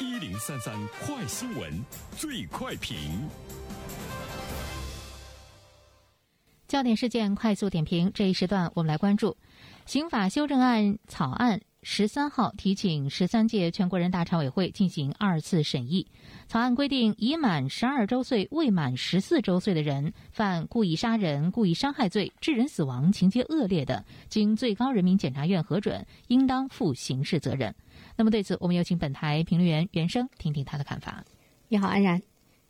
一零三三快新闻，最快评。焦点事件快速点评，这一时段我们来关注刑法修正案草案。十三号提请十三届全国人大常委会进行二次审议。草案规定，已满十二周岁未满十四周岁的人犯故意杀人、故意伤害罪，致人死亡，情节恶劣的，经最高人民检察院核准，应当负刑事责任。那么对此，我们有请本台评论员袁生听听他的看法。你好，安然。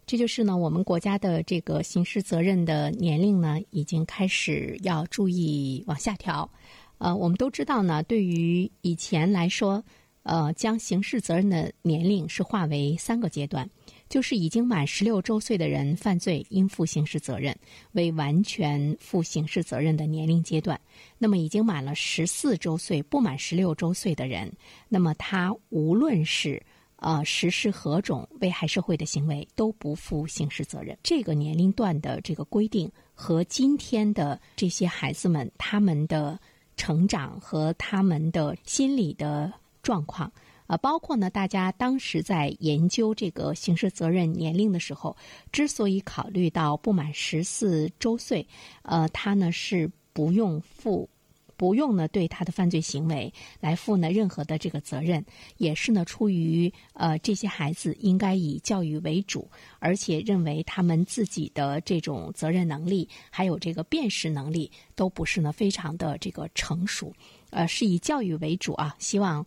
这就是呢，我们国家的这个刑事责任的年龄呢，已经开始要注意往下调。呃，我们都知道呢，对于以前来说，呃，将刑事责任的年龄是划为三个阶段，就是已经满十六周岁的人犯罪应负刑事责任，为完全负刑事责任的年龄阶段。那么已经满了十四周岁不满十六周岁的人，那么他无论是呃实施何种危害社会的行为，都不负刑事责任。这个年龄段的这个规定和今天的这些孩子们他们的。成长和他们的心理的状况，啊，包括呢，大家当时在研究这个刑事责任年龄的时候，之所以考虑到不满十四周岁，呃，他呢是不用负。不用呢，对他的犯罪行为来负呢任何的这个责任，也是呢出于呃这些孩子应该以教育为主，而且认为他们自己的这种责任能力还有这个辨识能力都不是呢非常的这个成熟，呃是以教育为主啊，希望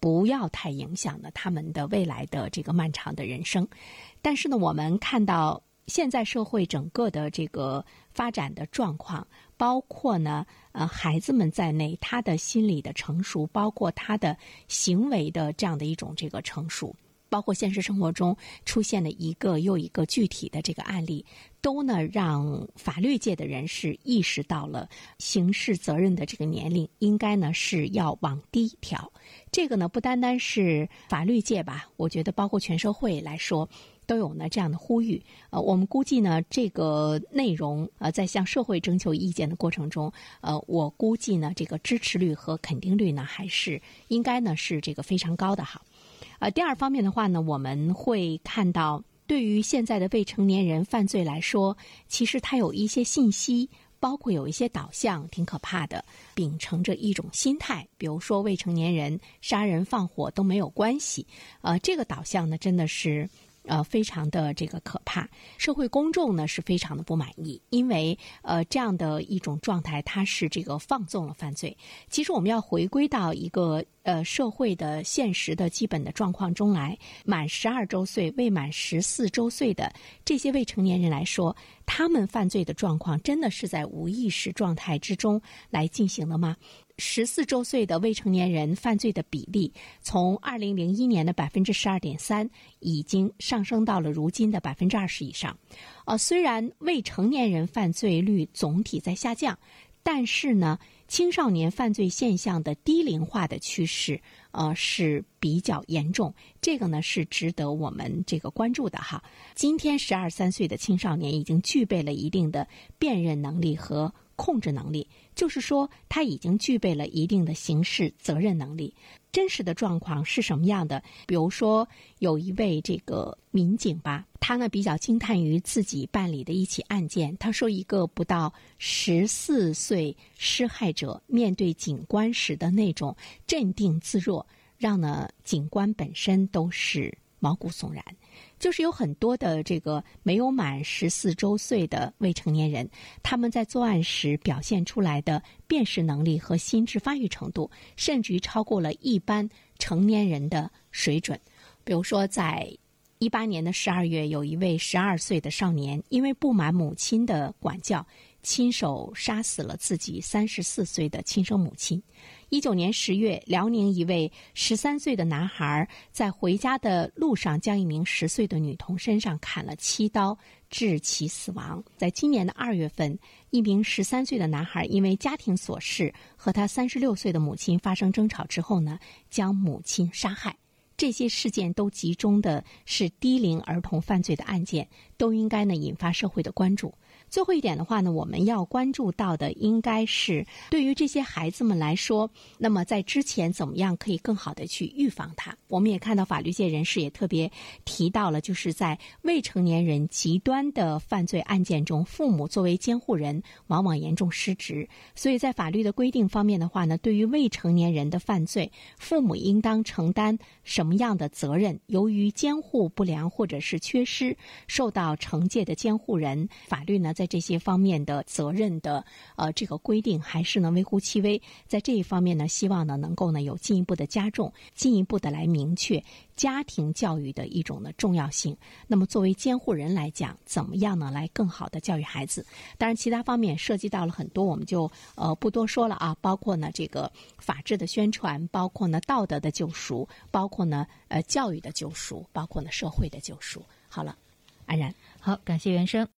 不要太影响了他们的未来的这个漫长的人生。但是呢，我们看到现在社会整个的这个发展的状况。包括呢，呃，孩子们在内，他的心理的成熟，包括他的行为的这样的一种这个成熟，包括现实生活中出现的一个又一个具体的这个案例，都呢让法律界的人士意识到了刑事责任的这个年龄应该呢是要往低调。这个呢不单单是法律界吧，我觉得包括全社会来说。都有呢这样的呼吁，呃，我们估计呢这个内容，呃，在向社会征求意见的过程中，呃，我估计呢这个支持率和肯定率呢还是应该呢是这个非常高的哈。呃，第二方面的话呢，我们会看到，对于现在的未成年人犯罪来说，其实他有一些信息，包括有一些导向挺可怕的，秉承着一种心态，比如说未成年人杀人放火都没有关系，呃，这个导向呢真的是。呃，非常的这个可怕，社会公众呢是非常的不满意，因为呃这样的一种状态，它是这个放纵了犯罪。其实我们要回归到一个呃社会的现实的基本的状况中来，满十二周岁未满十四周岁的这些未成年人来说，他们犯罪的状况真的是在无意识状态之中来进行的吗？十四周岁的未成年人犯罪的比例，从二零零一年的百分之十二点三，已经上升到了如今的百分之二十以上。呃，虽然未成年人犯罪率总体在下降，但是呢，青少年犯罪现象的低龄化的趋势，呃，是比较严重。这个呢，是值得我们这个关注的哈。今天十二三岁的青少年已经具备了一定的辨认能力和。控制能力，就是说他已经具备了一定的刑事责任能力。真实的状况是什么样的？比如说，有一位这个民警吧，他呢比较惊叹于自己办理的一起案件。他说，一个不到十四岁施害者面对警官时的那种镇定自若，让呢警官本身都是毛骨悚然。就是有很多的这个没有满十四周岁的未成年人，他们在作案时表现出来的辨识能力和心智发育程度，甚至于超过了一般成年人的水准。比如说，在一八年的十二月，有一位十二岁的少年，因为不满母亲的管教，亲手杀死了自己三十四岁的亲生母亲。一九年十月，辽宁一位十三岁的男孩在回家的路上，将一名十岁的女童身上砍了七刀，致其死亡。在今年的二月份，一名十三岁的男孩因为家庭琐事和他三十六岁的母亲发生争吵之后呢，将母亲杀害。这些事件都集中的是低龄儿童犯罪的案件，都应该呢引发社会的关注。最后一点的话呢，我们要关注到的应该是对于这些孩子们来说，那么在之前怎么样可以更好的去预防它？我们也看到法律界人士也特别提到了，就是在未成年人极端的犯罪案件中，父母作为监护人往往严重失职。所以在法律的规定方面的话呢，对于未成年人的犯罪，父母应当承担什么样的责任？由于监护不良或者是缺失，受到惩戒的监护人，法律呢？在这些方面的责任的呃这个规定还是呢微乎其微，在这一方面呢，希望呢能够呢有进一步的加重，进一步的来明确家庭教育的一种的重要性。那么作为监护人来讲，怎么样呢来更好的教育孩子？当然，其他方面涉及到了很多，我们就呃不多说了啊，包括呢这个法治的宣传，包括呢道德的救赎，包括呢呃教育的救赎，包括呢社会的救赎。好了，安然，好，感谢原生。